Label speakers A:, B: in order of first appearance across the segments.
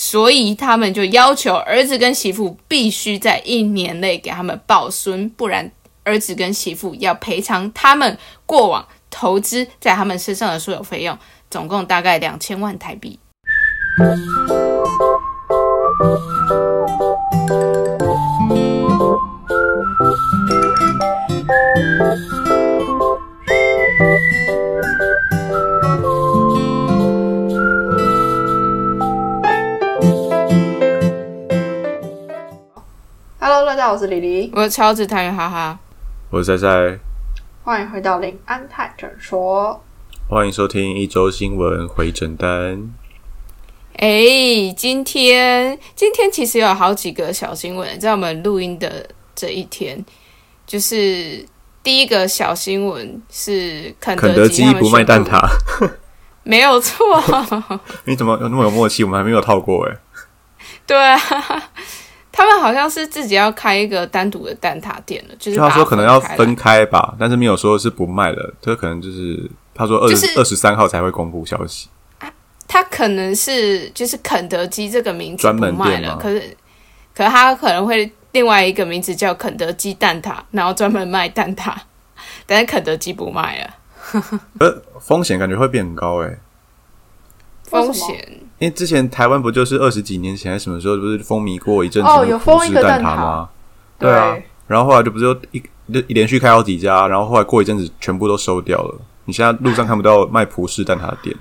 A: 所以他们就要求儿子跟媳妇必须在一年内给他们抱孙，不然儿子跟媳妇要赔偿他们过往投资在他们身上的所有费用，总共大概两千万台币。
B: 大家好，我是李黎，
A: 我是超子探员，哈哈。
C: 我是在在，
B: 欢迎回到林安泰诊所。
C: 欢迎收听一周新闻回诊单。
A: 哎，今天今天其实有好几个小新闻，在我们录音的这一天，就是第一个小新闻是肯
C: 肯德基不卖蛋挞，
A: 没有错，
C: 你怎么有那么有默契？我们还没有套过哎。
A: 对啊，他们好像是自己要开一个单独的蛋挞店了，就是
C: 他说可能要分开吧，但是没有说是不卖了，他可能就是他说二十二十三号才会公布消息。
A: 他可能是就是肯德基这个名字
C: 专
A: 不卖了，可是可是他可能会另外一个名字叫肯德基蛋挞，然后专门卖蛋挞，但是肯德基不卖了，
C: 呃，风险感觉会变很高哎，
A: 风险
C: 因为之前台湾不就是二十几年前还是什么时候，不是风靡过一阵子
B: 哦有封一个
C: 葡式蛋
B: 蛋挞
C: 吗？对啊，然后后来就不是又一一连续开好几家，然后后来过一阵子全部都收掉了。你现在路上看不到卖葡式蛋挞的店，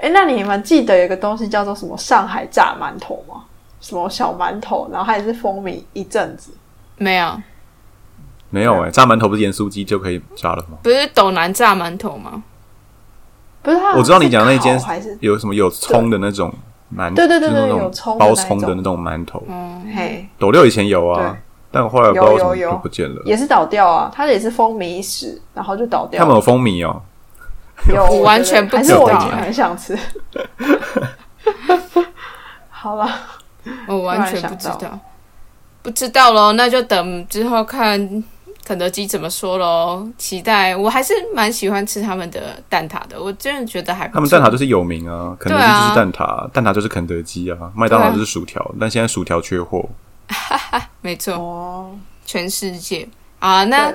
B: 哎，那你们记得有个东西叫做什么上海炸馒头吗？什么小馒头，然后它也是风靡一阵子。
A: 没有，
C: 没有哎、炸馒头不是盐酥鸡就可以炸了吗？
A: 不是斗南炸馒头吗？
B: 不是
C: 我知道你讲的那间有什么有葱的那种馒，
B: 对对对对
C: 就是那种
B: 有葱
C: 包葱的那种馒头。
A: 嗯，
B: 嘿，
C: 斗六以前有啊，但我后来不知道为什么就不见了。
B: 也是倒掉啊，它也是风靡一时，然后就倒掉了。
C: 他们有风靡哦，
B: 有
A: 我完全不
B: 还
A: 知道。
B: 是我以前
A: 欸
B: 很想吃。好了，
A: 我完全不知道，不知道喽，那就等之后看肯德基怎么说喽。期待，我还是蛮喜欢吃他们的蛋挞的，我真的觉得还不
C: 他们蛋挞就是有名啊，肯德基就是蛋挞，蛋挞就是肯德基啊，麦当劳就是薯条，但现在薯条缺货。
A: 哈哈没错，
B: 哦，
A: 全世界啊。那，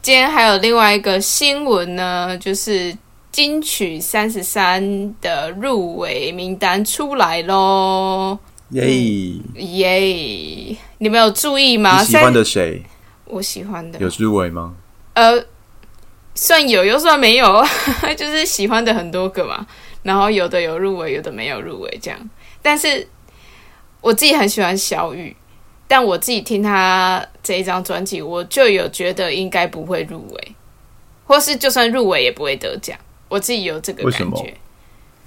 A: 今天还有另外一个新闻呢，就是金曲三十三的入围名单出来喽，
C: 耶！你
A: 耶！你们有注意吗？
C: 喜欢的谁
A: 我喜欢的
C: 有入围吗？
A: 呃，算有又算没有，就是喜欢的很多个嘛。然后有的有入围，有的没有入围，这样。但是我自己很喜欢小雨，但我自己听他这一张专辑，我就有觉得应该不会入围，或是就算入围也不会得奖。我自己有这个感觉。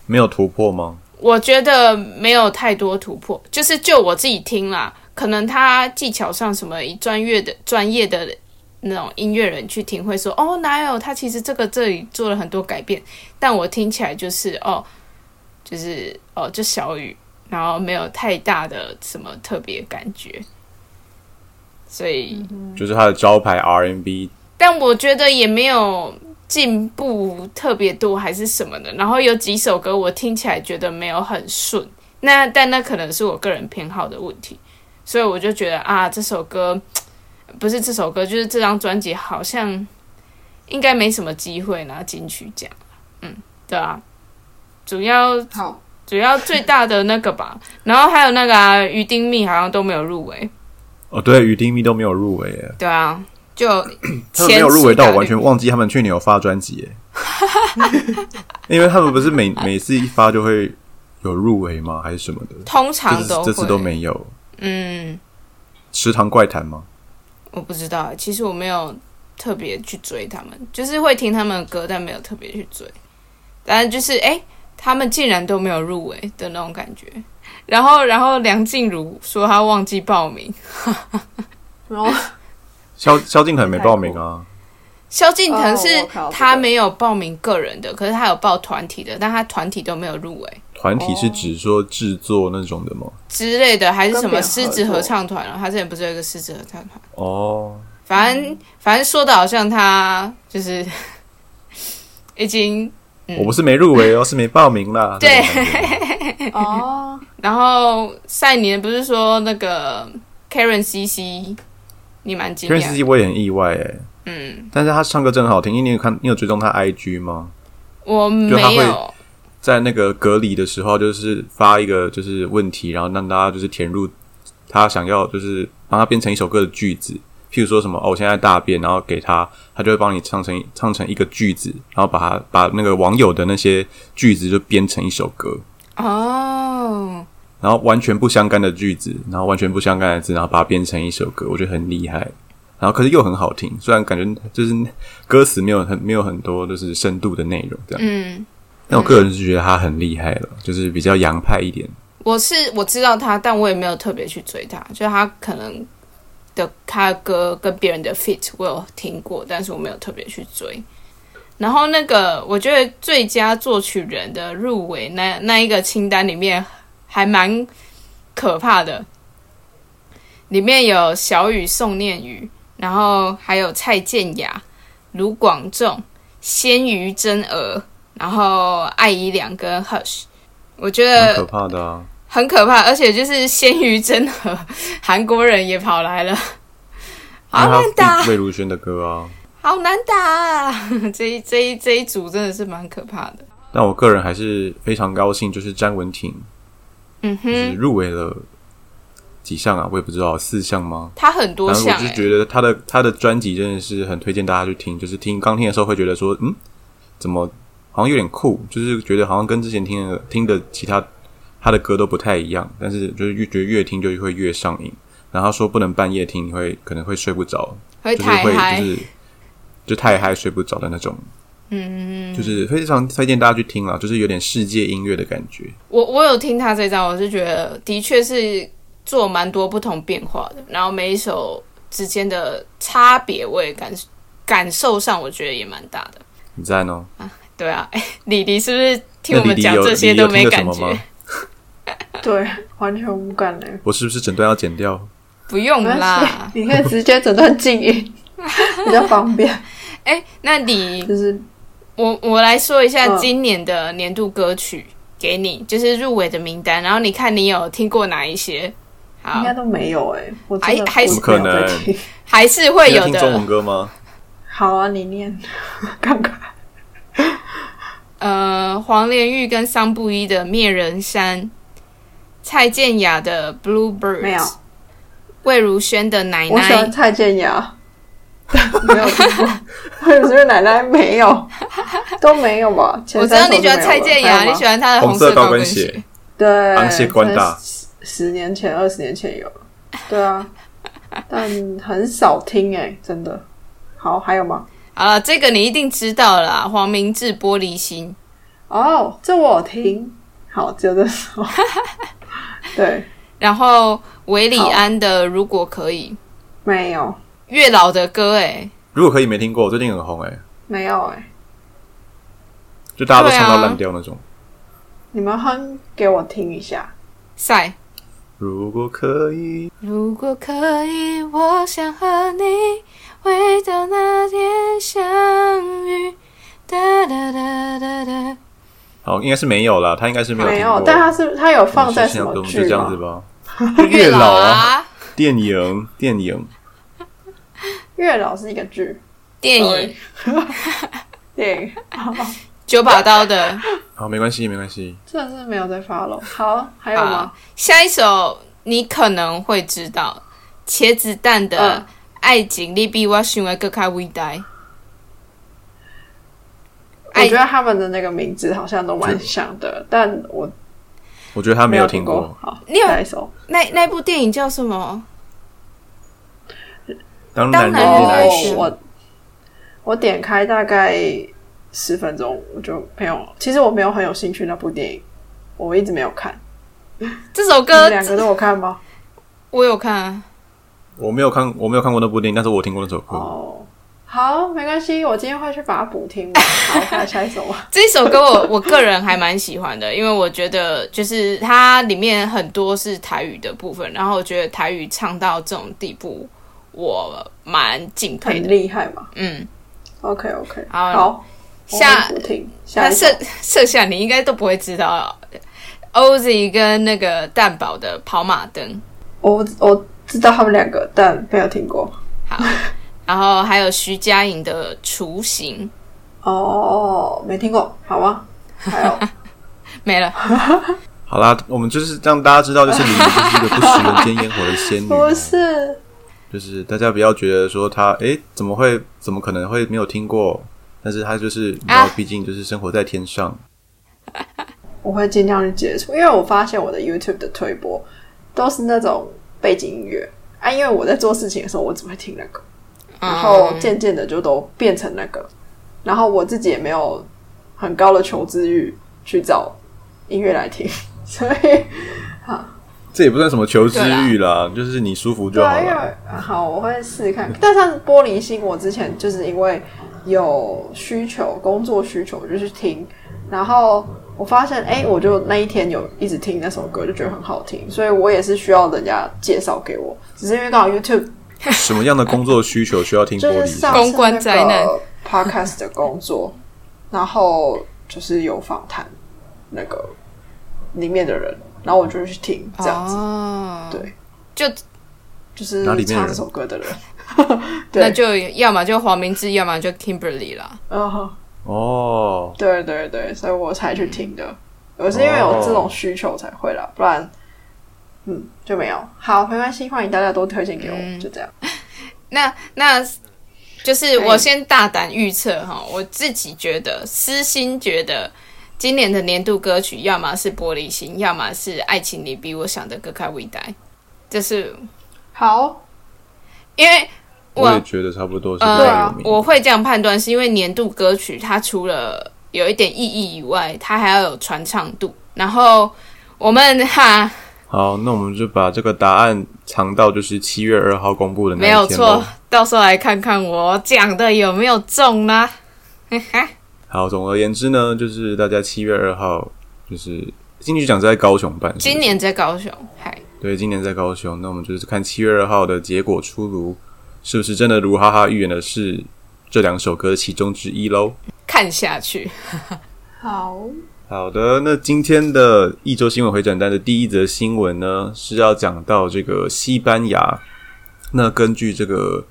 C: 没有突破吗？
A: 我觉得没有太多突破，就是就我自己听啦，可能他技巧上什么专业的专业的那种音乐人去听会说，哦，哪有他其实这个这里做了很多改变，但我听起来就是哦，就是哦就小雨，然后没有太大的什么特别感觉，所以，
C: 就是他的招牌 R&B，
A: 但我觉得也没有进步特别多，还是什么的。然后有几首歌我听起来觉得没有很顺，那但那可能是我个人偏好的问题，所以我就觉得啊，这首歌不是这首歌，就是这张专辑好像应该没什么机会拿金曲奖。嗯，对啊，主要
B: 好，
A: 主要最大的那个吧，然后还有那个啊，于丁密好像都没有入围。
C: 哦，对，于丁密都没有入围耶，
A: 对啊，就
C: 他们没有入围到，我完全忘记他们去年有发专辑耶。因为他们不是每每次一发就会有入围吗？还是什么的？
A: 通常都
C: 这次都
A: 会
C: 没有。
A: 嗯。
C: 食堂怪谈吗？
A: 我不知道，其实我没有特别去追他们，就是会听他们的歌，但没有特别去追。但是就是哎、诶他们竟然都没有入围的那种感觉。然后，然后梁静茹说她忘记报名，
B: 然后
C: 萧萧敬腾没报名啊。
A: 萧敬腾
B: 哦
A: 是他没有报名个人的，可是他有报团体的，但他团体都没有入围
C: 团体是指说制作那种的吗？
A: 之类的，还是什么狮子合唱团啊？他之前不是有一个狮子合唱团？
C: 哦，
A: 反正反正说的好像他就是 已经
C: 我不是没入围哦，是没报名啦。
A: 对
B: 哦，
A: 然后赛年不是说那个 Karen CC，你蛮惊
C: Karen
A: 讶
C: C，我也很意外哎，
A: 嗯，
C: 但是他唱歌真的好听。因为你有看，你有追踪他 IG 吗？
A: 我
C: 就他会
A: 没有，
C: 在那个隔离的时候，就是发一个就是问题，然后让大家就是填入他想要就是帮他变成一首歌的句子，譬如说什么哦，我现在大便，然后给他，他就会帮你唱成唱成一个句子，然后把他把那个网友的那些句子就编成一首歌，
A: 哦，
C: 然后完全不相干的句子，然后完全不相干的字，然后把它编成一首歌，我觉得很厉害。然后可是又很好听，虽然感觉就是歌词没有很没有很多就是深度的内容这样，
A: 嗯，
C: 但我个人是觉得他很厉害了，就是比较洋派一点。
A: 我是我知道他，但我也没有特别去追他，就是他可能的他的歌跟别人的 fit 我有听过，但是我没有特别去追。然后那个我觉得最佳作曲人的入围那那一个清单里面还蛮可怕的，里面有小雨宋念宇，然后还有蔡健雅、卢广仲、鲜鱼真娥，然后艾怡良跟 Hush。我觉得
C: 很可怕的啊！
A: 很可怕，而且就是鲜鱼真和韩国人也跑来了，好难打
C: 他，魏如萱的歌啊。
A: 好难打、啊！这一这一这一组真的是蛮可怕的。
C: 但我个人还是非常高兴，就是詹雯婷
A: 嗯
C: 就是
A: 哼，
C: 入围了几项啊，我也不知道四项吗？
A: 他很多项哎、
C: 我就觉得他的他的专辑真的是很推荐大家去听，就是听刚听的时候会觉得说，嗯，怎么？好像有点酷，就是觉得好像跟之前听的听的其他他的歌都不太一样，但是就是越觉得越听就会越上瘾。然后说不能半夜听，你会可能会睡不着，
A: 会
C: 就是会
A: 太嗨。
C: 就，是就太嗨睡不着的那种，
A: 嗯，
C: 就是非常推荐大家去听啦，就是有点世界音乐的感觉。
A: 我我有听他这张，我是觉得的确是做蛮多不同变化的，然后每一首之间的差别，我也感感受上，我觉得也蛮大的。
C: 你在呢？
A: 对啊，哎，李迪是不是听我们讲这些都没感觉？
B: 对，完全无感嘞。
C: 我是不是整段要剪掉？
A: 不用啦，，
B: 你可以直接整段静音，比较方便。
A: 哎，那你
B: 就是
A: 我我来说一下
B: 嗯
A: 今年的年度歌曲给你，就是入围的名单，然后你看你有听过哪一些？好。
B: 应，该都没有哎、我真的
A: 还还
B: 不
C: 可能。
B: 听。
A: 还是会有
C: 你在听中文。歌吗？
B: 好啊，你念。看看。
A: 呃，黄连玉跟桑布依的《灭人山》，蔡健雅的《Bluebird》，
B: 没有，
A: 魏如萱的《奶
B: 我喜欢
A: 奶》，
B: 蔡健雅，没有听过。魏如萱奶奶没有，都没有吧？前
A: 我知道你喜欢蔡健雅，你喜欢她的
C: 红色高跟鞋，
B: 对，
C: 昂蟹关大
B: 十十年前、二十年前有，对啊，但很少听哎、真的。好，还有吗？
A: 好了，这个你一定知道啦，黄明志《玻璃心》。
B: 哦，这我有听。好，只有这首。对，
A: 然后韦礼安的《如果可以
B: 没有，》，
A: 月老的歌哎，
C: 如果可以没听过，最近很红哎、
B: 没有哎、
C: 就大家都唱到烂掉那种。
B: 你们哼给我听一下。
A: 赛。
C: 如果可以，
A: 如果可以，我想和你回到那天相遇。哒哒哒哒哒。
C: 好，应该是没有啦，他应该是没有
B: 没。有，但他是他有放在什么
C: 我们就
B: 剧
C: 这样子？吧。
A: 月
C: 老啊，
A: 啊，
C: 电影，电影，
B: 月老是一个剧，
A: 电影
B: 电影，
A: 九把刀的。
C: 好，没关系，没关系。
B: 真的是没有在 follow。好，还有
A: 好
B: 吗？，
A: 下一首你可能会知道，茄子蛋的
B: 嗯《
A: 爱情你比我想的更加伟大》。
B: 我觉得他们的那个名字好像都蛮像的，但我
C: 我觉得他没
B: 有
C: 有听
B: 过
C: 过。。
B: 好，
A: 你有
B: 下一首
A: 那那部电影叫什么？
C: 当
A: 然哦
C: 人恋爱时，
B: 我我点开大概十分钟，我就没有。其实我没有很有兴趣那部电影，我一直没有看。你
A: 这首歌
B: 们两个都有看吗？
A: 我有看啊。
C: 我没有看，我没有看过那部电影，但是我听过那首歌。
B: 哦，好，没关系，我今天会去把它补听完。好，看下一首吧。
A: 这首歌我我个人还蛮喜欢的，因为我觉得就是它里面很多是台语的部分，然后我觉得台语唱到这种地步，我蛮敬佩
B: 很
A: 的。
B: 厉害嘛。
A: 嗯
B: ，OK OK，
A: 好
B: 好，
A: 下
B: 我会补听下
A: 那剩剩下你应该都不会知道。Oz 跟那个蛋宝的跑马灯，
B: 我我知道他们两个，但没有听过。
A: 好，然后还有徐佳莹的雏形，
B: 哦，没听过，好吗？还有
A: 没了。
C: 好啦，我们就是让大家知道，就是李黎就是一个不食人间烟火的仙女
B: 不
C: 啊，
B: 是，
C: 就是大家不要觉得说她诶怎么会怎么可能会没有听过，但是他就是你知道
A: 啊，
C: 毕竟就是生活在天上，
B: 我会尽量去接触，因为我发现我的 YouTube 的推播都是那种背景音乐啊，因为我在做事情的时候，我只会听那个，然后渐渐的就都变成那个，然后我自己也没有很高的求知欲去找音乐来听，所以啊
C: 这也不算什么求知欲啦，就是你舒服就好了。
B: 好，我会试试看。但是玻璃心，我之前就是因为有需求，工作需求，我就去听，然后我发现，哎、我就那一天有一直听那首歌，就觉得很好听，所以我也是需要人家介绍给我，只是因为刚好 YouTube
C: 什么样的工作需求需要听 玻
B: 就是？
A: 公关灾难。
B: 个 Podcast 的工作，然后就是有访谈那个里面的人，然后我就去听这样子，
A: 哦，
B: 对，
A: 就
B: 就是
C: 哪里面的人？
B: 唱这首歌的人，对，
A: 那就要么就黄明志，要么就 Kimberly 啦。
C: 哦，
B: 对对对，所以我才去听的。我是因为有这种需求才会啦，不然，嗯，就没有。好，没关系，欢迎大家多推荐给我，
A: 嗯
B: 就这样。
A: 那那就是我先大胆预测哈，我自己觉得，私心觉得今年的年度歌曲，要么是《玻璃心》，要么是《爱情里比我想的更开胃。待》。这是
B: 好，
A: 因为
C: 我也觉得差不多是比
A: 呃，
C: 较有名。
A: 我会这样判断，是因为年度歌曲它除了有一点意义以外，它还要有传唱度。然后我们哈
C: 好，那我们就把这个答案藏到就是七月二号公布的那
A: 没有
C: 一天咯
A: 错，到时候来看看我讲的有没有中啦。哈哈，
C: 好，总而言之呢，就是大家七月二号就是金曲奖在高雄办，是是
A: 今年在高雄，嗨，
C: 对，今年在高雄，那我们就是看七月二号的结果出炉，是不是真的如哈哈预言的是这两首歌其中之一喽？
A: 看下去。
B: 好，
C: 好的，那今天的一周新闻回转单的第一则新闻呢，是要讲到这个西班牙。那根据这个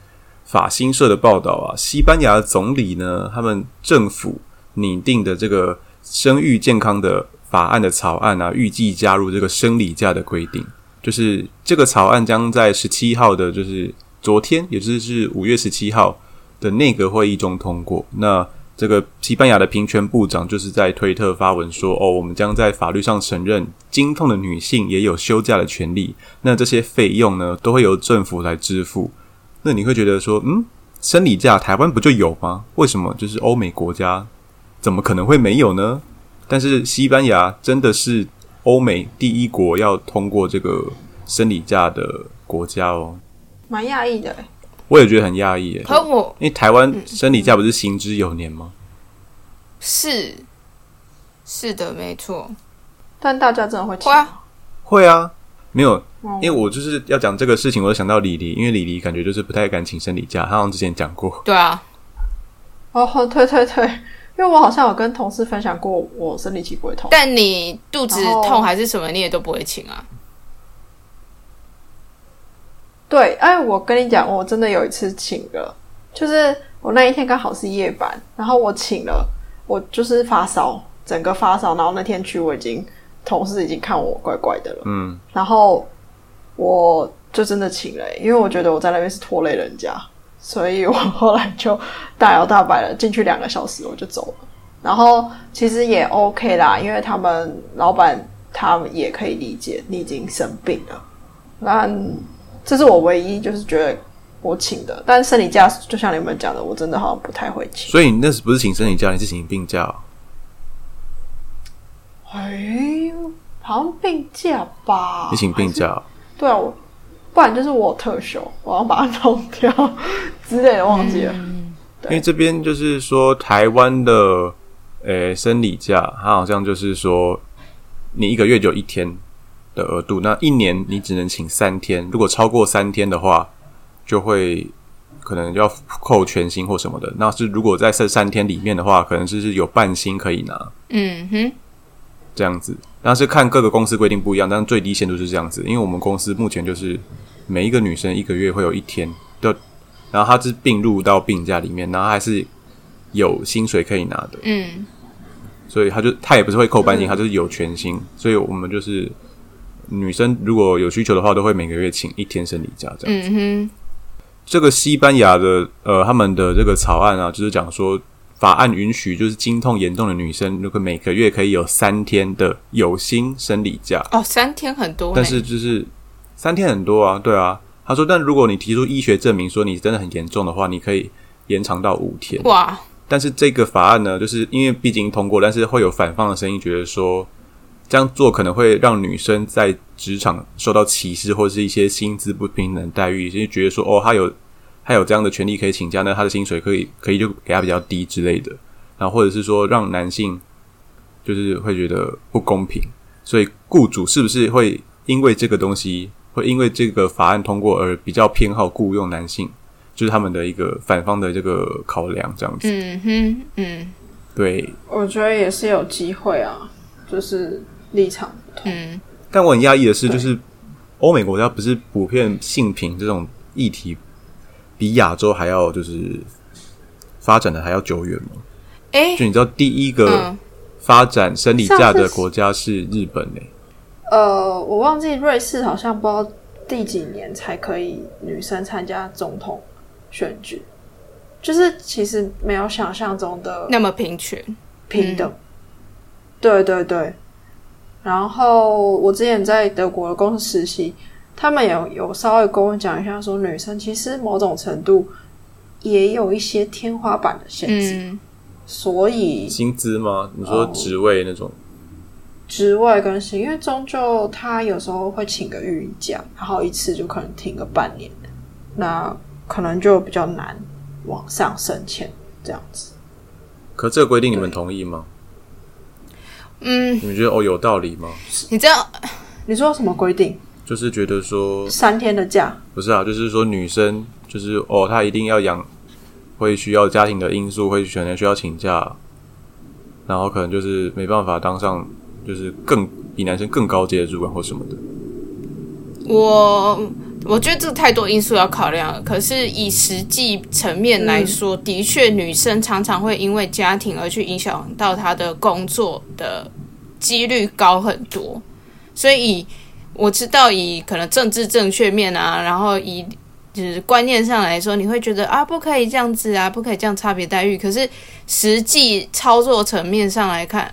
C: 法新社的报道啊，西班牙总理呢，他们政府拟定的这个生育健康的法案的草案啊，预计加入这个生理假的规定。就是这个草案将在十七号的，就是昨天，也就是五月十七号的内阁会议中通过。那这个西班牙的平权部长就是在推特发文说：“哦，我们将在法律上承认经痛的女性也有休假的权利。那这些费用呢，都会由政府来支付。”那你会觉得说，嗯，生理假台湾不就有吗？为什么就是欧美国家怎么可能会没有呢？但是西班牙真的是欧美第一国要通过这个生理假的国家哦，
B: 蛮讶异的欸。
C: 我也觉得很讶异耶。
A: 可我
C: 因为台湾生理假不是行之有年吗？
A: 是是的，没错。
B: 但大家真的会听
A: 会啊，
C: 会啊，没有，
B: 哦
C: 因为我就是要讲这个事情，我就想到李黎，因为李黎感觉就是不太敢请生理假，他好像之前讲过。
A: 对啊，
B: 哦，对对对，因为我好像有跟同事分享过，我生理期不会痛。
A: 但你肚子痛还是什么，你也都不会请啊。
B: 对，哎，我跟你讲，我真的有一次请了，就是我那一天刚好是夜班，然后我请了，我就是发烧，整个发烧，然后那天去我已经同事已经看我怪怪的了，
C: 嗯，
B: 然后我就真的请了、因为我觉得我在那边是拖累人家，所以我后来就大摇大摆的进去两个小时我就走了。然后其实也 OK 啦，因为他们老板他们也可以理解你已经生病了。那这是我唯一就是觉得我请的，但生理假就像你们讲的，我真的好像不太会请。
C: 所以你那时不是请生理假，你是请病假哦、
B: 哎，好像病假吧？
C: 你请病假哦、
B: 对啊，我不然就是我特休，我要把它弄掉之类的，忘记了。
C: 因为这边就是说台湾的呃生理假，它好像就是说你一个月就一天的额度，那一年你只能请三天，如果超过三天的话，就会可能要扣全薪或什么的。那是如果在这三天里面的话，可能就是有半薪可以拿
A: 嗯哼，
C: 这样子。但是看各个公司规定不一样，但是最低限度是这样子。因为我们公司目前就是每一个女生一个月会有一天的，然后她是并入到病假里面，然后还是有薪水可以拿的，
A: 嗯
C: 所以她就她也不是会扣半薪，她就是有全薪。所以我们就是女生如果有需求的话，都会每个月请一天生理假这样。
A: 嗯哼，
C: 这个西班牙的呃，他们的这个草案啊，就是讲说，法案允许就是经痛严重的女生，如果每个月可以有三天的有薪生理假，
A: 哦，三天很多，
C: 但是就是三天很多啊，对啊。他说，但如果你提出医学证明说你真的很严重的话，你可以延长到五天。
A: 哇，
C: 但是这个法案呢，就是因为毕竟通过，但是会有反方的声音，觉得说这样做可能会让女生在职场受到歧视，或者是一些薪资不平等待遇，就觉得说哦，她有她有这样的权利可以请假，那她的薪水可以可以就给她比较低之类的，然后或者是说让男性就是会觉得不公平，所以雇主是不是会因为这个东西，会因为这个法案通过而比较偏好雇佣男性？就是他们的一个反方的这个考量，这样子。
A: 嗯哼，嗯
C: 对，
B: 我觉得也是有机会啊，就是立场不同。
A: 嗯，
C: 但我很讶异的是，就是欧美国家不是普遍性平这种议题比亚洲还要就是发展的还要久远吗？
A: 哎、
C: 就你知道，第一个
A: 嗯
C: 发展生理假的国家是日本欸诶、
B: 呃，我忘记瑞士好像不知道第几年才可以女生参加总统选举，就是其实没有想象中的
A: 那么平权，
B: 平等。对对对。然后我之前在德国的公司实习，他们有有稍微跟我讲一下，说女生其实某种程度也有一些天花板的限制，
A: 嗯
B: 所以
C: 薪资吗？你说
B: 哦
C: 职位那种？
B: 职位跟薪，因为终究他有时候会请个育婴假，然后一次就可能停个半年，那可能就比较难往上升迁这样子。
C: 可这个规定你们同意吗？
A: 嗯，
C: 你们觉得哦有道理吗？
A: 你这样，
B: 你说什么规定？
C: 就是觉得说
B: 三天的假？
C: 不是啊，就是说女生就是哦，她一定要养，会需要家庭的因素，会可能需要请假，然后可能就是没办法当上就是更比男生更高阶的主管或什么的。
A: 我我觉得这太多因素要考量了。可是以实际层面来说，的确女生常常会因为家庭而去影响到她的工作的几率高很多。所以以我知道以可能政治正确面啊，然后以就是观念上来说，你会觉得啊不可以这样子啊，不可以这样差别待遇。可是实际操作层面上来看，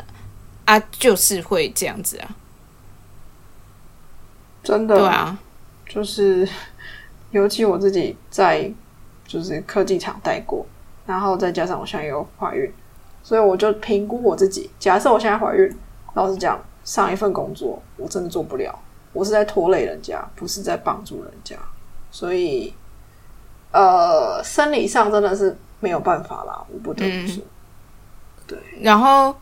A: 啊就是会这样子啊，
B: 真的
A: 对啊，
B: 就是，尤其我自己在就是科技厂待过，然后再加上我现在又怀孕，所以我就评估我自己。假设我现在怀孕，老实讲，上一份工作我真的做不了，我是在拖累人家，不是在帮助人家，所以呃，生理上真的是没有办法啦，我不得不说。
A: 对然后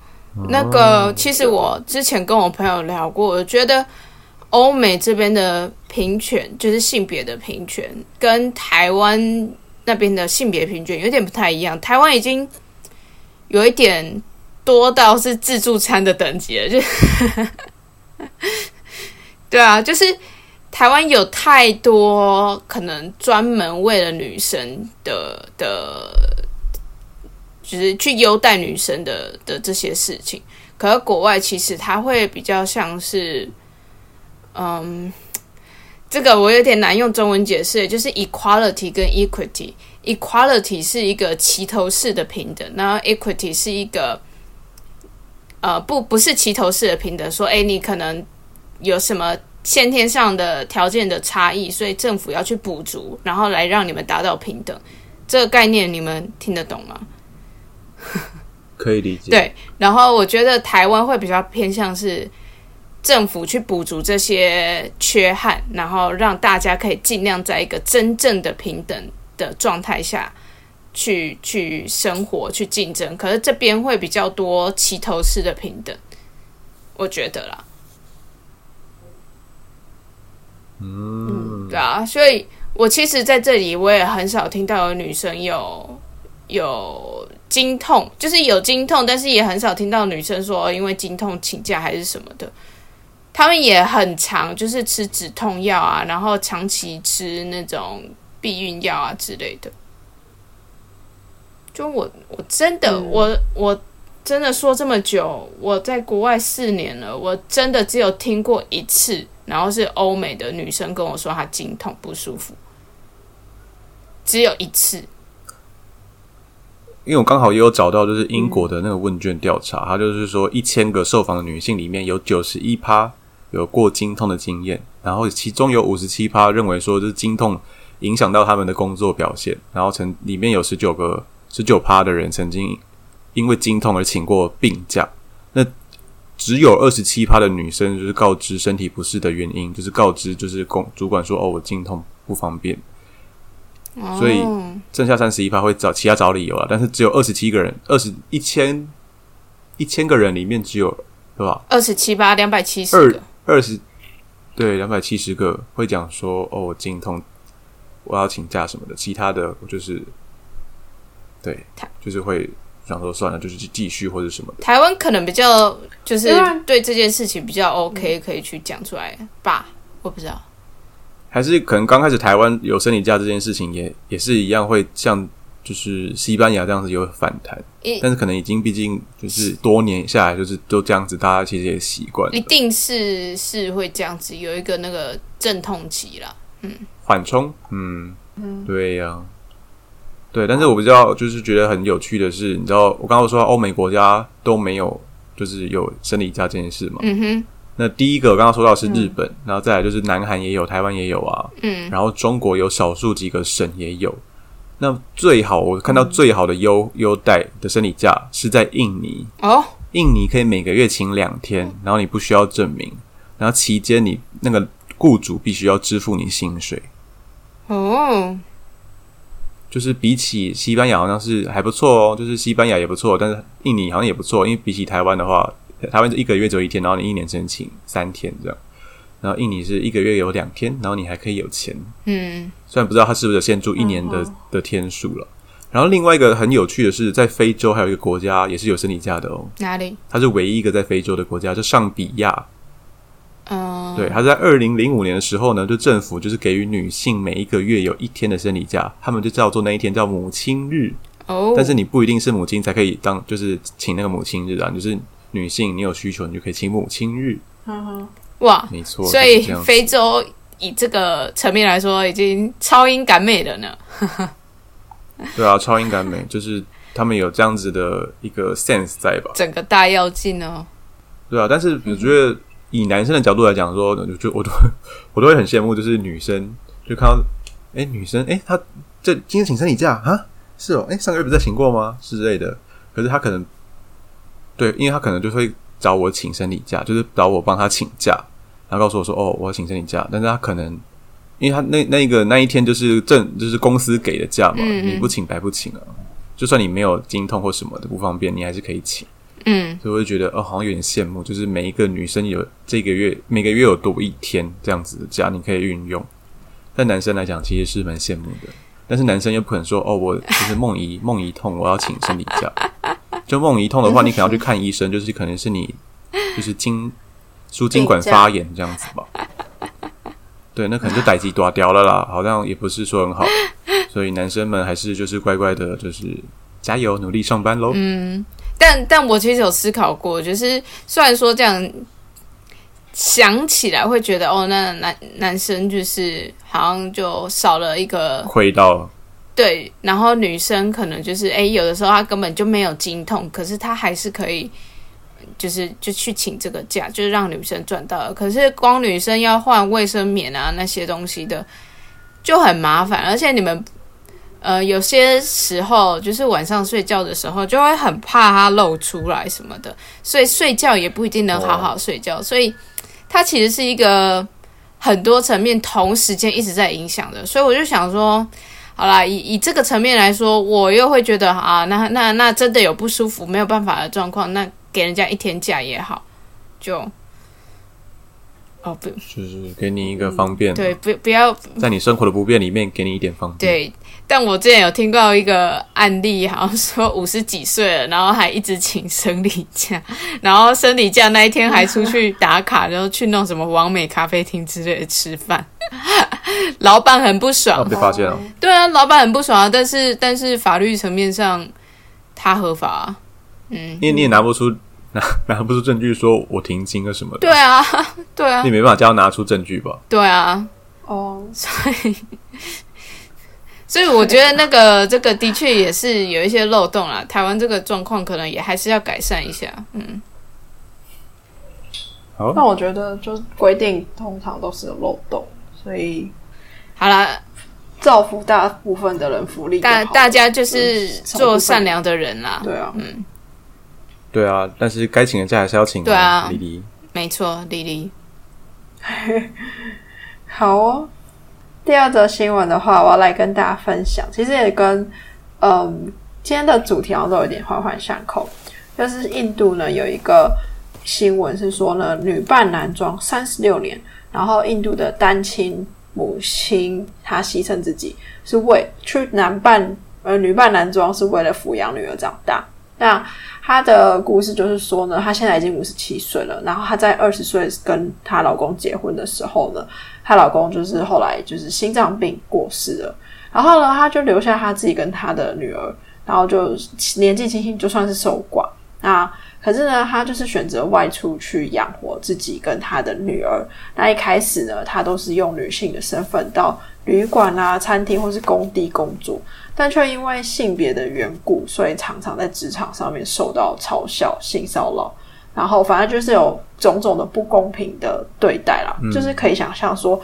A: 那个，其实我之前跟我朋友聊过，我觉得欧美这边的平权，就是性别的平权，跟台湾那边的性别平权有点不太一样。台湾已经有一点多到是自助餐的等级了，就 对啊，就是台湾有太多可能专门为了女生的的。就是去优待女生的的这些事情，可是国外其实它会比较像是，嗯，这个我有点难用中文解释，就是 equality 跟 equity。equality 是一个齐头式的平等，然后 equity 是一个，呃，不不是齐头式的平等，说，哎，你可能有什么先天上的条件的差异，所以政府要去补足，然后来让你们达到平等。这个概念你们听得懂吗？
C: 可以理解。，
A: 对，然后我觉得台湾会比较偏向是政府去补足这些缺憾，然后让大家可以尽量在一个真正的平等的状态下去去生活、去竞争。可是这边会比较多齐头式的平等，我觉得啦。
C: 嗯，
A: 对啊，所以我其实在这里我也很少听到有女生有有经痛，就是有经痛，但是也很少听到女生说因为经痛请假还是什么的。他们也很常就是吃止痛药啊，然后长期吃那种避孕药啊之类的。就我我真的、
B: 嗯
A: 我我真的说这么久，我在国外四年了，我真的只有听过一次，然后是欧美的女生跟我说她经痛不舒服，只有一次。
C: 因为我刚好也有找到，就是英国的那个问卷调查，它就是说一千个受访的女性里面有九十一趴有过经痛的经验，然后其中有五十七趴认为说就是经痛影响到他们的工作表现，然后曾里面有十九个十九趴的人曾经因为经痛而请过病假，那只有二十七趴的女生就是告知身体不适的原因，就是告知就是公主管说哦我经痛不方便，所以
A: 哦
C: 剩下三十一趴会找其他找理由啊，但是只有二十七个人，二十一千一千个人里面只有对吧？
A: 二十七八两百七十
C: 二十对两百七十个会讲说哦，我经痛，我要请假什么的，其他的我就是对
A: 他，
C: 就是会想说算了，就是继续或者什么的。
A: 台湾可能比较就是对这件事情比较 OK，可以去讲出来吧？我不知道。
C: 还是可能刚开始台湾有生理假这件事情也也是一样会像就是西班牙这样子有反弹，但是可能已经毕竟就是多年下来就是都这样子，大家其实也习惯
A: 一定是是会这样子，有一个那个阵痛期啦。
C: 缓冲，嗯，对呀、对，但是我比较就是觉得很有趣的是，你知道我刚刚说欧美国家都没有就是有生理假这件事嘛？
A: 嗯哼，
C: 那第一个我刚刚说到是日本，然后再来就是南韩也有，台湾也有啊，
A: 嗯，
C: 然后中国有少数几个省也有。那最好我看到最好的优优待的生理假是在印尼，
A: 哦，
C: 印尼可以每个月请两天，然后你不需要证明，然后期间你那个雇主必须要支付你薪水。
A: 哦，
C: 就是比起西班牙好像是还不错哦，就是西班牙也不错，但是印尼好像也不错，因为比起台湾的话，台湾是一个月只有一天，然后你一年只能请三天这样，然后印尼是一个月有两天，然后你还可以有钱，
A: 嗯，
C: 虽然不知道他是不是有限住一年的、的天数了。然后另外一个很有趣的是，在非洲还有一个国家也是有生理假的哦，
A: 哪里？
C: 它是唯一一个在非洲的国家，就上比亚。
A: 嗯，
C: 对，它在二零零五年的时候呢，就政府就是给予女性每一个月有一天的生理假，他们就叫做那一天叫母亲日。
A: 哦，
C: 但是你不一定是母亲才可以当，就是请那个母亲日啊，就是女性，你有需求你就可以请母亲日，
A: 哇，
C: 没错。
A: 所以非洲以这个层面来说，已经超英赶美了呢。
C: 对啊，超英赶美就是他们有这样子的一个 sense 在吧？
A: 整个大跃进哦，
C: 对啊，但是我觉得以男生的角度来讲说，我就我都 我都会很羡慕，就是女生就看到，哎，女生哎，她这今天请生理假啊？是哦，哎，上个月不是在请过吗？之类的。可是她可能对，因为她可能就会找我请生理假，就是找我帮她请假，然后告诉我说，哦，我要请生理假。但是他可能因为他那那个那一天就是正就是公司给的假嘛，
A: 嗯嗯
C: 你不请白不请啊。就算你没有经痛或什么的不方便，你还是可以请。
A: 嗯，
C: 所以我就觉得哦，好像有点羡慕，就是每一个女生有这个月每个月有多一天这样子的假，你可以运用。但男生来讲，其实是蛮羡慕的。但是男生又不可能说哦，我就是梦遗梦遗痛，我要请生理假。就梦遗痛的话，你可能要去看医生，就是可能是你就是经输精管发炎这样子吧。对，那可能就逮鸡抓掉了啦，好像也不是说很好。所以男生们还是就是乖乖的，就是加油努力上班喽。
A: 嗯但但我其实有思考过，就是虽然说这样想起来会觉得哦，那男男生就是好像就少了一个
C: 亏到
A: 对，然后女生可能就是哎，有的时候她根本就没有经痛，可是她还是可以。就是就去请这个假，就是让女生赚到了。可是光女生要换卫生棉啊那些东西的，就很麻烦。而且你们呃有些时候就是晚上睡觉的时候，就会很怕它露出来什么的，所以睡觉也不一定能好好睡觉。所以它其实是一个很多层面同时间一直在影响的。所以我就想说。好啦，以以这个层面来说，我又会觉得啊，那那那真的有不舒服、没有办法的状况，那给人家一天假也好，就哦，不
C: 就是给你一个方便，
A: 对，不不要
C: 在你生活的不便里面给你一点方便。
A: 对。但我之前有听到一个案例，好像说五十几岁了，然后还一直请生理假，然后生理假那一天还出去打卡，然后去弄什么完美咖啡厅之类的吃饭，老板很不爽
C: 啊，被发现了。
A: 对啊，老板很不爽啊，但是但是法律层面上他合法啊，嗯，
C: 因为你也拿不出拿拿不出证据说我停经了什么的，
A: 对啊，对啊
C: 你，没办法叫他拿出证据吧？
A: 对啊，
B: 哦，
A: 所以，所以我觉得那个这个的确也是有一些漏洞啦。台湾这个状况可能也还是要改善一下。嗯，
C: 好，
B: 那我觉得就是规定通常都是有漏洞，所以
A: 好啦，
B: 造福大部分的人福利。
A: 大大家就是做善良的人啦。
B: 对啊，
C: 对啊，但是该请的假还是要请的。
A: 对啊
C: 丽丽，
A: 没错，丽丽。
B: 好哦。第二则新闻的话，我要来跟大家分享，其实也跟嗯今天的主题好像都有点环环相扣。就是印度呢有一个新闻是说呢，女扮男装三十六年，然后印度的单亲母亲她牺牲自己，是为去男扮呃女扮男装是为了抚养女儿长大。那她的故事就是说呢，她现在已经五十七岁了，然后她在二十岁跟她老公结婚的时候呢，她老公就是后来就是心脏病过世了，然后呢，她就留下她自己跟她的女儿，然后就年纪轻轻就算是守寡。那可是呢，他就是选择外出去养活自己跟他的女儿。那一开始呢，他都是用女性的身份到旅馆啊、餐厅或是工地工作，但却因为性别的缘故，所以常常在职场上面受到嘲笑、性骚扰，然后反正就是有种种的不公平的对待啦。就是可以想象说，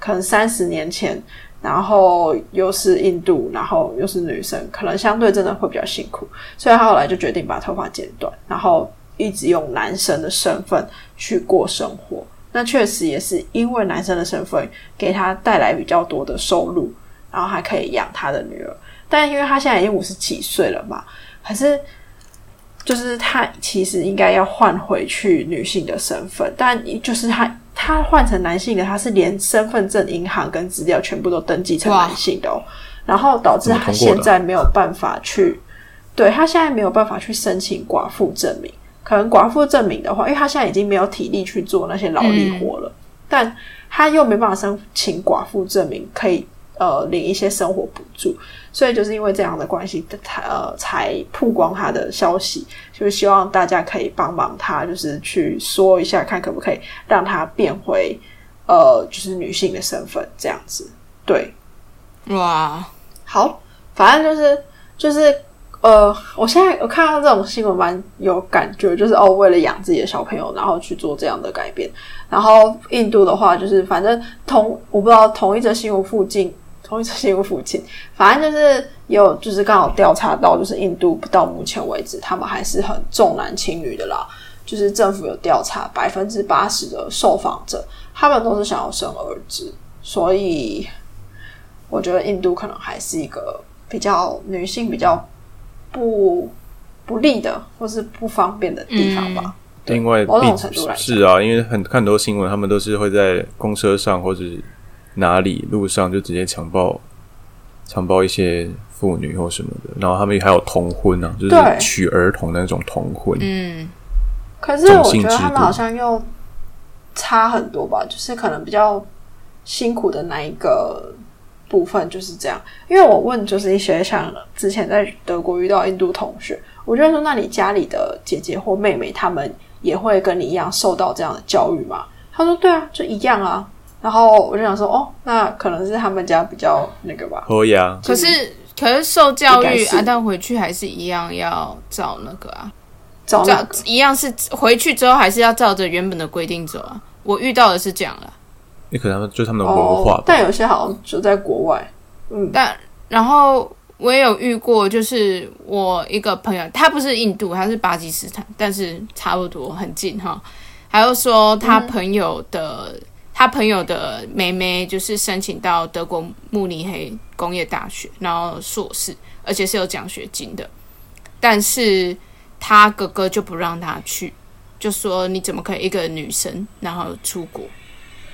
B: 可能三十年前，然后又是印度，然后又是女生，可能相对真的会比较辛苦，所以她后来就决定把头发剪短，然后一直用男生的身份去过生活。那确实也是因为男生的身份给他带来比较多的收入，然后还可以养他的女儿。但因为他现在已经五十几岁了嘛，可是就是他其实应该要换回去女性的身份，但就是他他换成男性的，他是连身份证、银行跟资料全部都登记成男性的哦，然后导致他现在没有办法去，对他现在没有办法去申请寡妇证明。可能寡妇证明的话，因为他现在已经没有体力去做那些劳力活了，但他又没办法申请寡妇证明，可以呃领一些生活补助，所以就是因为这样的关系，他呃才曝光他的消息，就是希望大家可以帮忙他，就是去说一下，看可不可以让他变回呃就是女性的身份这样子。对，
A: 哇，
B: 好，反正就是就是呃，我现在我看到这种新闻蛮有感觉，就是哦，为了养自己的小朋友，然后去做这样的改变。然后印度的话，就是反正同我不知道同一则新闻附近，同一则新闻附近，反正就是有就是刚好调查到，就是印度到目前为止，他们还是很重男轻女的啦。就是政府有调查，百分之八十的受访者，他们都是想要生儿子，所以我觉得印度可能还是一个比较女性比较不不利的，或是不方便的地方吧。对
C: 因为
B: 某种程度来
C: 是啊，因为很看很多新闻，他们都是会在公车上或者哪里路上就直接强暴强暴一些妇女或什么的，然后他们还有童婚啊，就是
B: 对
C: 娶儿童的那种童婚。
A: 嗯，
B: 可是我觉得他们好像又差很多吧，就是可能比较辛苦的那一个部分就是这样。因为我问就是一些像之前在德国遇到印度同学，我就说那你家里的姐姐或妹妹他们也会跟你一样受到这样的教育吗？他说对啊，就一样啊。然后我就想说，哦，那可能是他们家比较那个吧。
C: 可以啊，
A: 可是可是受教育啊，但回去还是一样要照那个啊，照
B: 找那个
A: 一样是回去之后还是要照着原本的规定走啊。我遇到的是这样了。
C: 你可能就是他们的文化。
B: 哦，但有些好像就在国外，嗯，
A: 但然后我也有遇过，就是我一个朋友，他不是印度，他是巴基斯坦，但是差不多很近哈。还有说他朋友的、他朋友的妹妹，就是申请到德国慕尼黑工业大学，然后硕士，而且是有奖学金的，但是他哥哥就不让他去，就说你怎么可以一个女生然后出国？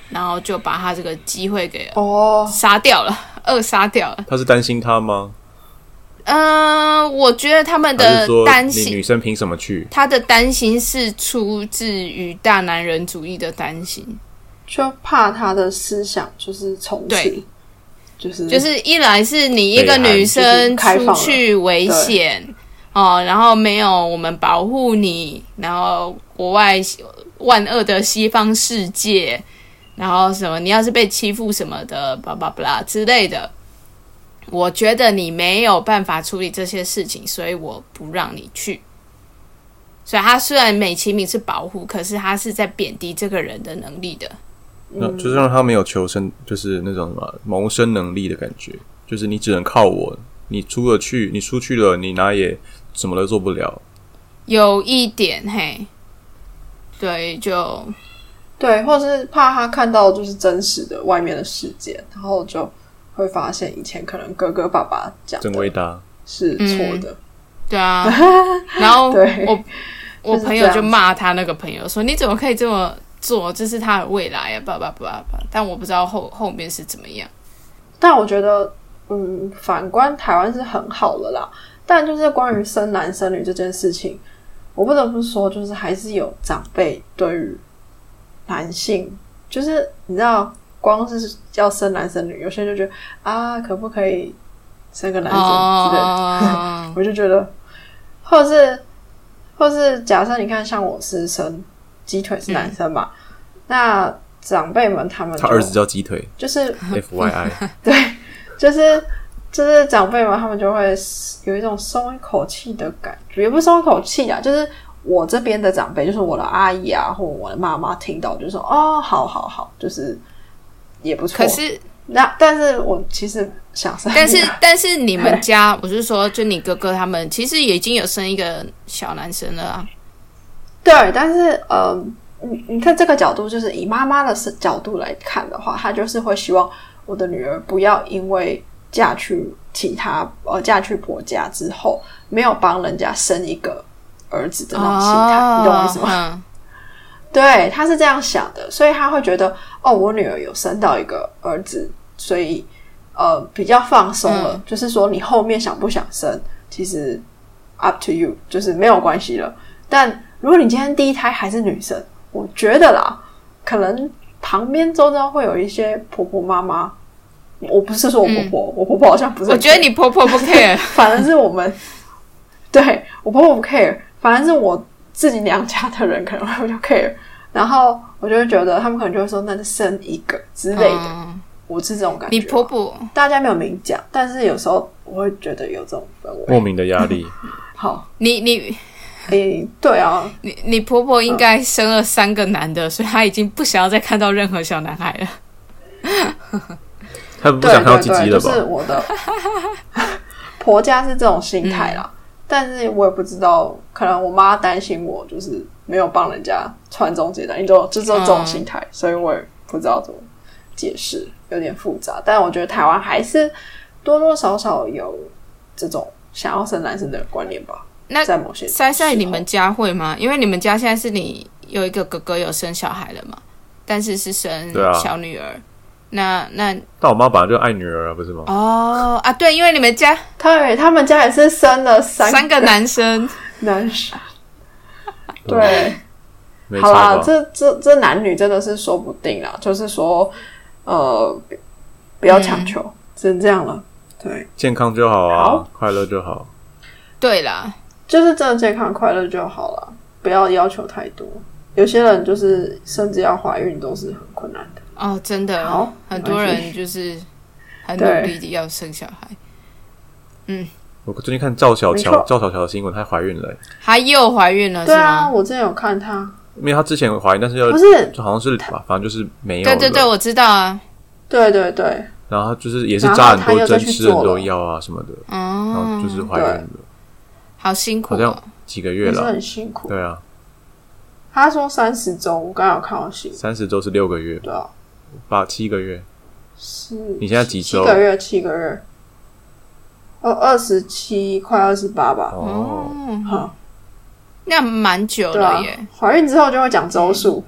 A: 然后就把他这个机会给
B: 哦，
A: 杀掉了，扼杀掉了。
C: 他是担心他吗？
A: 嗯、我觉得他们的担心
C: 女生凭什么去？
A: 他的担心是出自于大男人主义的担心，
B: 就怕他的思想就是从此
A: 对
B: 就是
A: 就是一来是你一个女生出去危险哦，然后没有我们保护你，然后国外万恶的西方世界，然后什么你要是被欺负什么的，巴拉巴拉之类的。我觉得你没有办法处理这些事情，所以我不让你去。所以他虽然美其名是保护，可是他是在贬低这个人的能力的。
C: 那就是让他没有求生，就是那种什么谋生能力的感觉，就是你只能靠我，你出了去，你出去了，你哪也什么都做不了。
A: 有一点嘿，对，就
B: 对，或是怕他看到就是真实的外面的世界，然后就会发现以前可能哥哥爸爸讲
C: 真伟
B: 的
C: 大，
B: 是错的。
A: 对啊。然后
B: 对
A: 我我朋友就骂他那个朋友说：“你怎么可以这么做？这是他的未来啊！”叭叭叭叭。但我不知道后后面是怎么样。
B: 但我觉得，嗯，反观台湾是很好的啦。但就是关于生男生女这件事情，我不得不说，就是还是有长辈对于男性，就是你知道，光是要生男生女，有些人就觉得啊，可不可以生个男生之类的。
A: 哦，
B: 我就觉得，或是或是假设你看，像我是生鸡腿是男生嘛，那长辈们他们
C: 他儿子叫鸡腿。
B: 就是
C: F Y I，
B: 对，就是就是长辈们他们就会有一种松一口气的感觉，也不是松一口气啊，就是我这边的长辈，就是我的阿姨啊，或我的妈妈听到就说哦，好好好，就是也不错。
A: 可是
B: 那但是我其实想生，
A: 但是但是你们家，我是说，就你哥哥他们，其实也已经有生一个小男生了啊。
B: 对，但是呃，你你看这个角度，就是以妈妈的视角度来看的话，她就是会希望我的女儿不要因为嫁去其他呃嫁去婆家之后，没有帮人家生一个儿子的那种心态，你懂我意思吗？
A: 嗯
B: 对，他是这样想的，所以他会觉得哦，我女儿有生到一个儿子，所以呃比较放松了。
A: 嗯
B: 就是说你后面想不想生，其实 up to you，就是没有关系了。但如果你今天第一胎还是女生，我觉得啦，可能旁边周遭会有一些婆婆妈妈。我不是说我婆婆，我婆婆好像不是
A: 我觉得你婆婆不 care，
B: 反而是我们，对我婆婆不 care，反而是我自己娘家的人可能会比较 care，然后我就会觉得他们可能就会说那就生一个之类的，
A: 嗯
B: 我是这种感觉。
A: 你婆婆
B: 大家没有明讲，但是有时候我会觉得有这种氛围。
C: 莫名的压力。
B: 好，
A: 你你
B: 诶，对啊，
A: 你你婆婆应该生了三个男的，所以她已经不想要再看到任何小男孩了。
B: 对
C: 他不想看到
B: 对对，
C: 鸡鸡了吧？
B: 就是我的婆家是这种心态啦。但是我也不知道，可能我妈担心我就是没有帮人家传宗接代，你就，就是这种心态，所以我也不知道怎么解释，有点复杂。但我觉得台湾还是多多少少有这种想要生男生的观念吧，
A: 那
B: 在某些
A: 塞塞，你们家会吗？因为你们家现在是你有一个哥哥有生小孩了嘛，但是是生小女儿。那那
C: 但我妈本来就爱女儿啊，不是吗？
A: 哦啊，对，因为你们家
B: 对他们家也是生了三
A: 三个男生，
B: 男生，对。好啦，这这这男女真的是说不定啦，就是说，呃，不不要强求，只能这样了。对，
C: 健康就好啊
B: 好，
C: 快乐就好。
A: 对啦，
B: 就是真的健康快乐就好了，不要要求太多。有些人就是甚至要怀孕都是很困难的。
A: 哦，真的。
B: 好，
A: 很多人就是很努力的要生小孩，嗯。
C: 我最近看赵小乔，赵小乔的新闻，她怀孕了。欸，
A: 她又怀孕了，
B: 对啊，我之前有看她，
C: 因为她之前有怀孕，但是要
B: 不是，
C: 就好像是吧反正就是没有。
A: 对对对，我知道啊。
B: 对对对，
C: 然后就是也是扎很多针，吃很多药啊什么的，然后
A: 哦，
C: 就是怀孕了，
A: 好辛苦
C: 好像
A: 哦。
C: 几个月了。
B: 很辛苦。
C: 对啊，
B: 他说三十周，我刚刚有看到新闻，
C: 三十周是六个月，
B: 对啊，
C: 八七个月。
B: 是
C: 你现在几周
B: 七个月，七个月，哦，二十七，快二十八吧。
C: 哦，
A: 哦，
B: 哈，
A: 那蛮久了耶。，
B: 怀孕之后就会讲周数，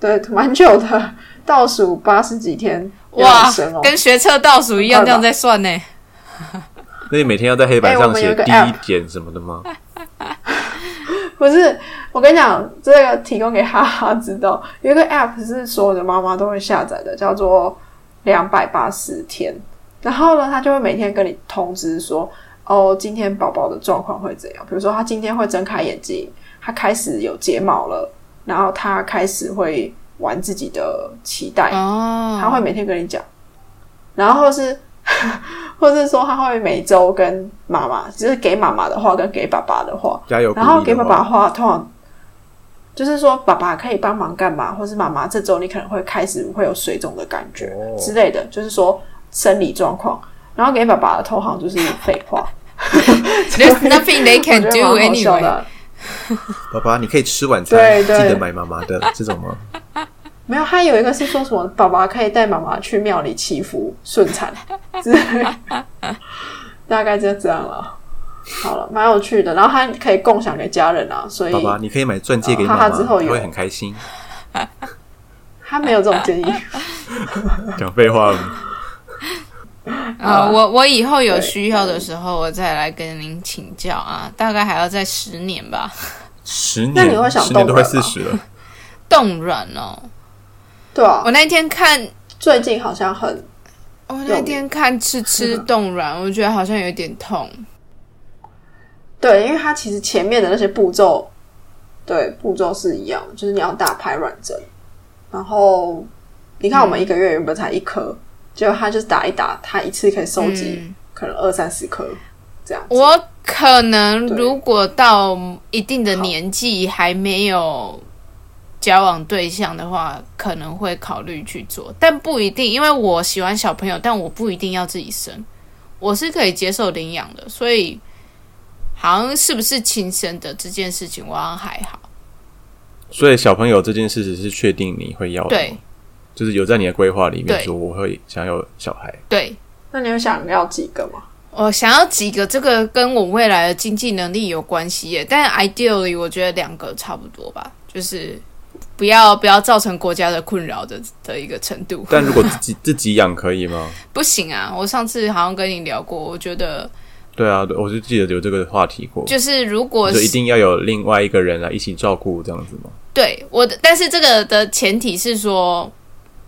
B: 对，蛮久的。倒数八十几天
A: 哇跟学测倒数一样，这样在算呢。
C: 那你每天要在黑板上写第一点什么的吗？
B: 不是，我跟你讲，这个提供给哈哈知道，有一个 app 是所有的妈妈都会下载的，叫做两百八十天。然后呢，他就会每天跟你通知说，哦，今天宝宝的状况会怎样？比如说，他今天会睁开眼睛，他开始有睫毛了，然后他开始会玩自己的脐带，
A: 哦，
B: 他会每天跟你讲，然后是，或是说他会每周跟妈妈，就是给妈妈的话跟给爸爸的话，
C: 加油！
B: 然后给爸爸的
C: 话，
B: 通常就是说爸爸可以帮忙干嘛，或是妈妈这周你可能会开始会有水肿的感觉、
C: 哦
B: 之类的，就是说生理状况。然后给爸爸的通常就是废话
A: There's nothing they can do anyway。
B: 的。
C: 爸爸，你可以吃晚餐，
B: 对对
C: 记得买妈妈的这种吗？
B: 没有，他有一个是说什么爸爸可以带妈妈去庙里祈福顺产 之类，大概就这样了。好了，蛮有趣的，然后他可以共享给家人啊，所以
C: 爸爸，你可以买钻戒给
B: 哈
C: 妈妈，
B: 哈之后有
C: 她会很开心。
B: 他没有这种建议。
C: 讲废话了，
A: 啊，我我以后有需要的时候，我再来跟您请教啊，大概还要再十年吧。
C: 十年，
B: 那你会想
C: 十年都快
B: 动人吗
C: 四十了，
A: 冻卵哦，
B: 对啊。
A: 我，那天看，
B: 最近好像很
A: 我那天看吃吃冻卵，我觉得好像有点痛。
B: 对，因为它其实前面的那些步骤，对步骤是一样，就是你要打排卵针，然后你看我们一个月原本才一颗，结果他就是打一打，他一次可以收集
A: 嗯。
B: 可能二三十颗这样。
A: 我可能如果到一定的年纪还没有交往对象的话，可能会考虑去做，但不一定，因为我喜欢小朋友，但我不一定要自己生，我是可以接受领养的，所以好像是不是亲生的这件事情，我好像还好。
C: 所以小朋友这件事只是确定你会要的
A: 对，
C: 就是有在你的规划里面说我会想要小孩，
A: 对，
B: 那你有想要几个吗？
A: 我想要几个，这个跟我未来的经济能力有关系耶。但 ideally，我觉得两个差不多吧，就是不要不要造成国家的困扰的的一个程度。
C: 但如果自己自己养可以吗？
A: 不行啊！我上次好像跟你聊过，我觉得
C: 对啊，我就记得有这个话题过，
A: 就是如果
C: 就一定要有另外一个人来一起照顾这样子吗？
A: 对我的，但是这个的前提是说，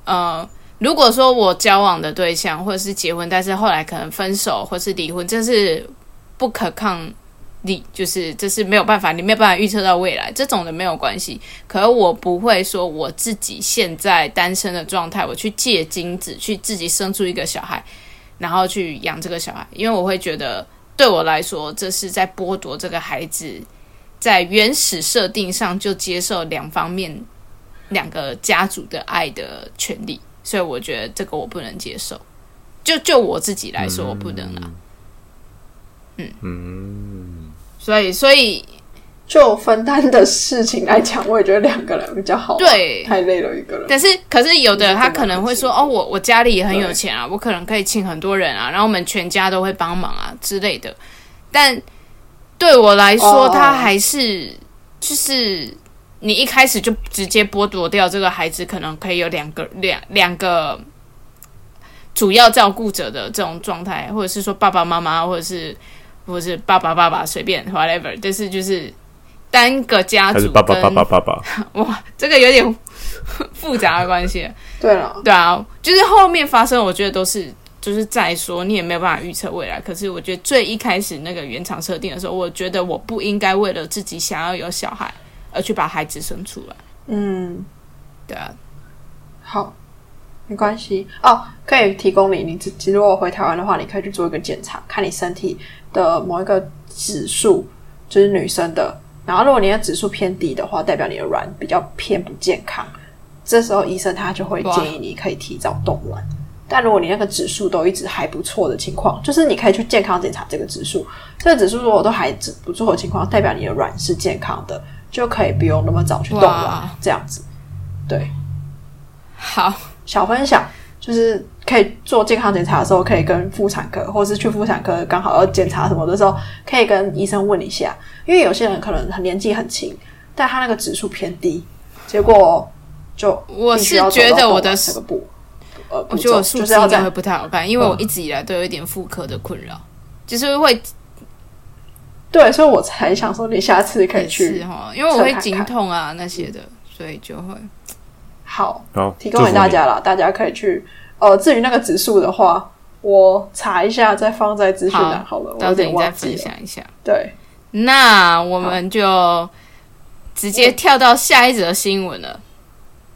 A: 呃，如果说我交往的对象或者是结婚，但是后来可能分手或是离婚，这是不可抗力，就是这是没有办法，你没有办法预测到未来，这种的没有关系。可我不会说我自己现在单身的状态，我去借精子去自己生出一个小孩，然后去养这个小孩，因为我会觉得对我来说，这是在剥夺这个孩子在原始设定上就接受两方面两个家族的爱的权利，所以我觉得这个我不能接受。就就我自己来说，我不能啦。
C: 嗯，
A: 所以，所以
B: 就分担的事情来讲，我也觉得两个人比较好啊。
A: 对
B: 太累了一个人。
A: 但是，可是有的人他可能会说：“哦，我我家里也很有钱啊，我可能可以请很多人啊，然后我们全家都会帮忙啊之类的。”但对我来说，
B: 哦
A: 他还是就是你一开始就直接剥夺掉这个孩子，可能可以有两个两两个主要照顾者的这种状态，或者是说爸爸妈妈，或者是或者是爸爸爸爸随便 whatever，但是就是单个家族
C: 爸爸爸爸爸爸，
A: 哇，这个有点 复杂的关系。
B: 对了，
A: 对啊，就是后面发生，我觉得都是就是再说，你也没有办法预测未来。可是我觉得最一开始那个原厂设定的时候，我觉得我不应该为了自己想要有小孩而去把孩子生出来。
B: 嗯，
A: 对啊，
B: 好，没关系哦，可以提供你。你自其实如果回台湾的话，你可以去做一个检查，看你身体的某一个指数，就是女生的。然后如果你的指数偏低的话，代表你的卵比较偏不健康。这时候医生他就会建议你可以提早冻卵。但如果你那个指数都一直还不错的情况，就是你可以去健康检查这个指数。这个指数如果都还指不错的情况，代表你的卵是健康的，就可以不用那么早去冻卵，这样子。对，
A: 好，
B: 小分享就是可以做健康检查的时候，可以跟妇产科，或是去妇产科刚好要检查什么的时候，可以跟医生问一下，因为有些人可能很年纪很轻，但他那个指数偏低，结果就
A: 我是觉得我的
B: 这个步，呃，
A: 我
B: 步
A: 觉得我数字会不太好看，因为我
C: 嗯。
A: 一直以来都有一点妇科的困扰，就是会
B: 对，所以我才想说你下次可以去
A: 是哈，因为我会经
B: 测看看。
A: 痛啊那些的，所以就会
B: 好
C: 好，
B: 提供给大家了，大家可以去。呃，至于那个指数的话，我查一下再放在资讯栏好了，
A: 到时候你再。分享一下。
B: 对，
A: 那我们就直接跳到下一则新闻了。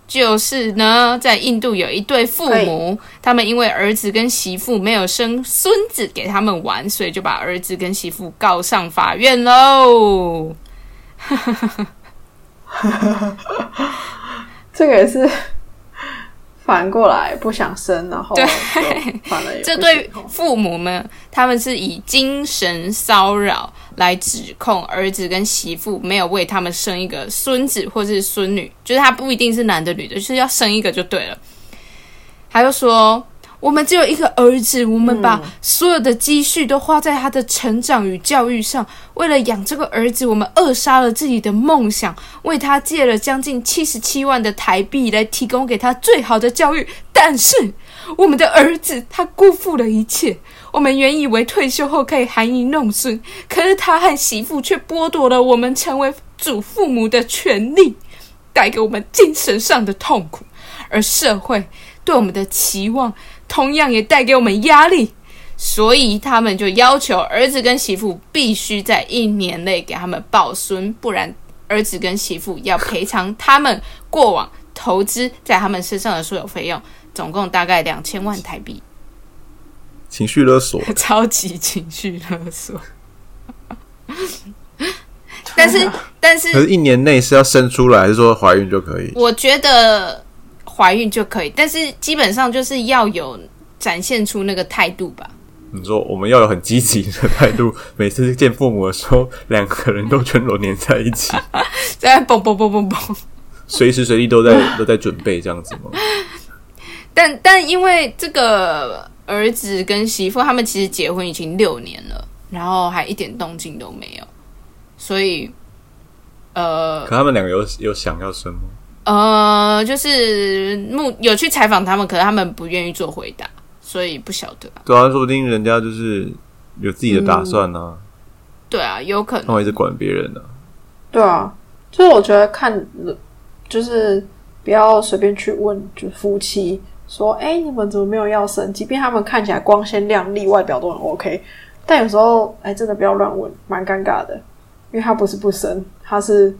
A: 就是呢，在印度有一对父母，他们因为儿子跟媳妇没有生孙子给他们玩，所以就把儿子跟媳妇告上法院喽。
B: 这个也是反过来不想生，然后
A: 对这对
B: 哦
A: 父母们，他们是以精神骚扰来指控儿子跟媳妇没有为他们生一个孙子或是孙女，就是他不一定是男的女的，就是要生一个就对了。他就说，我们只有一个儿子，我们把所有的积蓄都花在他的成长与教育上。为了养这个儿子，我们扼杀了自己的梦想，为他借了将近七十七万的台币来提供给他最好的教育。但是，我们的儿子他辜负了一切。我们原以为退休后可以含饴弄孙，可是他和媳妇却剥夺了我们成为祖父母的权利，带给我们精神上的痛苦，而社会对我们的期望同样也带给我们压力。所以他们就要求儿子跟媳妇必须在一年内给他们抱孙，不然儿子跟媳妇要赔偿他们过往投资在他们身上的所有费用，总共大概两千万台币。
C: 情绪勒索，
A: 超级情绪勒索。但是，但是
C: 可是一年内是要生出来，还是说怀孕就可以？
A: 我觉得怀孕就可以，但是基本上就是要有展现出那个态度吧。
C: 你说我们要有很积极的态度，每次见父母的时候，两个人都全裸黏在一起，
A: 在蹦蹦蹦蹦蹦。
C: 随时随地都在都在准备这样子吗？
A: 但但因为这个儿子跟媳妇他们其实结婚已经六年了，然后还一点动静都没有，所以呃
C: 可他们两个有有想要生吗？
A: 呃，就是目有去采访他们，可是他们不愿意做回答，所以不晓得啊。
C: 对啊，说不定人家就是有自己的打算呢、啊，
A: 对啊，有可能
C: 他。会一直管别人呢、啊。
B: 对啊，就是我觉得看，就是不要随便去问，就夫妻说，哎、你们怎么没有要生？即便他们看起来光鲜亮丽，外表都很 OK，但有时候，哎、真的不要乱问，蛮尴尬的，因为他不是不生，他是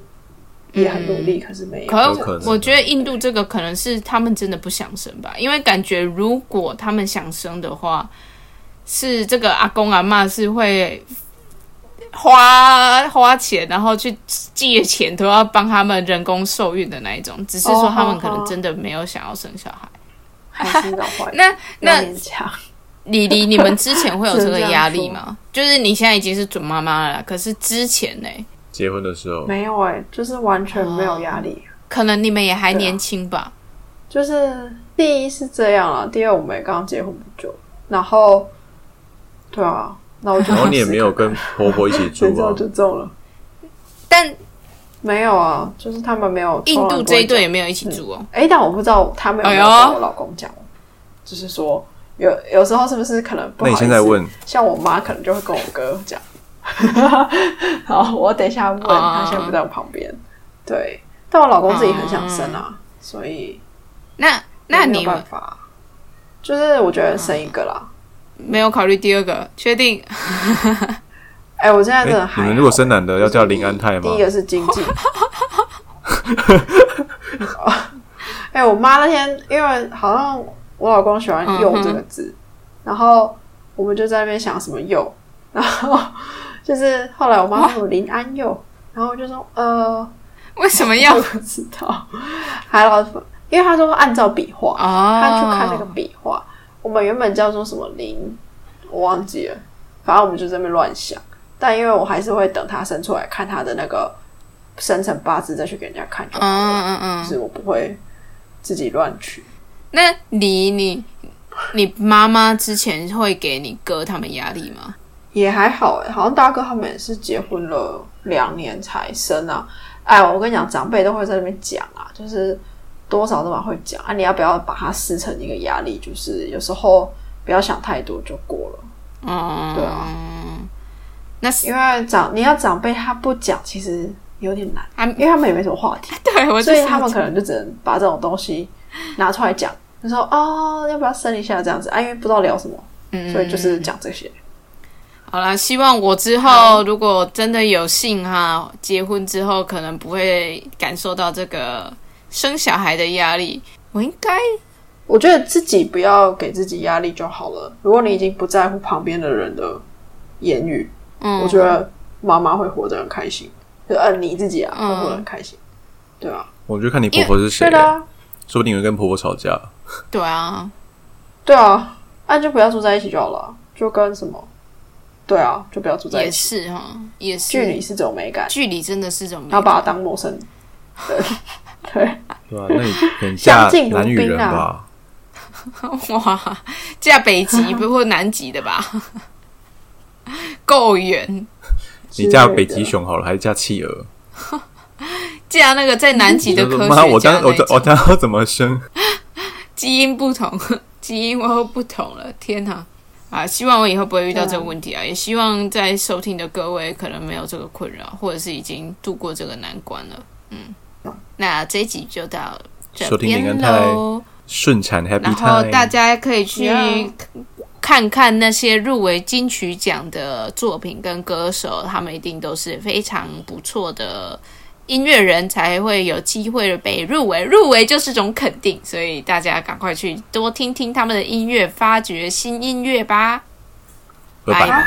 B: 也很努力，可是没有。
A: 可我觉得印度这个可能是他们真的不想生吧，因为感觉如果他们想生的话，是这个阿公阿嬷是会花花钱，然后去借钱都要帮他们人工受孕的那一种，只是说他们可能真的没有想要生小孩。
B: 还是老坏，
A: 那那。李黎，你们之前会有这个压力吗？就是你现在已经是准妈妈了啦，可是之前呢，
C: 结婚的时候，
B: 没有哎、就是完全没有压力。
A: 可能你们也还年轻吧。
B: 就是第一是这样啊，第二我们也刚结婚不久，然后对啊，那我就
C: 然后你也没有跟婆婆一起住？
B: 就中了。
A: 但
B: 没有啊，就是他们没有。
A: 印度这一对也没有一起住哦。
B: 讲，哎、但我不知道他们有没有跟我老公讲，就是说有有时候是不是可能不好
C: 那
B: 意思？
C: 你现在问，
B: 像我妈可能就会跟我哥讲，好，我等一下问，
A: 啊
B: 他现在不在我旁边。对，但我老公自己很想生啊，所以
A: 那那你
B: 有办法，就是我觉得生一个啦。
A: 没有考虑第二个？确定？
B: 哎、我现在
C: 哎、
B: 真的还、
C: 你们如果生男的要叫林安泰吗
B: 第？一个是经济。哎、我妈那天因为好像我老公喜欢“幼”这个字，然后我们就在那边想什么“幼”，然后就是后来我妈说林安佑，然后我就说呃，
A: 为什么要
B: 我不知道，还有因为他说按照笔画，
A: 哦？
B: 他去看那个笔画，我们原本叫做什么林，我忘记了，反正我们就在那边乱想。但因为我还是会等他生出来，看他的那个生辰八字，再去给人家看就好了。
A: 嗯嗯嗯
B: 就是我不会自己乱取。
A: 那你你你妈妈之前会给你哥他们压力吗？
B: 也还好哎，好像大哥他们也是结婚了两年才生啊。哎，我跟你讲，长辈都会在那边讲啊，就是多少都蛮会讲啊。你要不要把它视成一个压力？就是有时候不要想太多就过了。
A: 嗯，
B: 对啊，
A: 那是
B: 因为长你要长辈他不讲，其实有点难，
A: 啊
B: 因为他们也没什么话题，
A: 对我
B: 所以他们可能就只能把这种东西拿出来讲。他说哦，要不要生一下这样子啊？因为不知道聊什么，
A: 嗯
B: 所以就是讲这些。
A: 好啦，希望我之后如果真的有幸哈，结婚之后可能不会感受到这个生小孩的压力。我应该
B: 我觉得自己不要给自己压力就好了。如果你已经不在乎旁边的人的言语，
A: 嗯，
B: 我觉得妈妈会活得很开心，就按你自己啊
A: 嗯。
B: 会活得很开心，对啊，
C: 我就看你婆婆是谁
B: 对，的啊，
C: 说不定会跟婆婆吵架。
A: 对啊，
B: 对啊，那就不要住在一起就好了，就跟什么，对啊，就不要住在
A: 也
B: 一起。
A: 是哈，也是
B: 距离是种美感，
A: 距离真的是种美
B: 然后把它
A: 感
B: 当陌生人，对 对，
C: 对吧、那你可能嫁
B: 相敬如
C: 南语人吧？
A: 哇，嫁北极不或南极的吧？够远，
C: 你嫁北极熊好了，还是嫁企鹅？
A: 嫁那个在南极的科学家，我
C: 当我当我
A: 种，
C: 当要怎么生？
A: 基因不同，基因我不同了，天哪！啊，希望我以后不会遇到这个问题啊！也希望在收听的各位可能没有这个困扰，或者是已经度过这个难关了。嗯，那这一集就到这边喽。
C: 顺产 Happy
A: 然后
C: Time，
A: 大家可以去看看那些入围金曲奖的作品跟歌手，他们一定都是非常不错的音乐人才会有机会被入围入围就是种肯定所以大家赶快去多听听他们的音乐发掘新音乐吧。
C: 拜
A: 拜。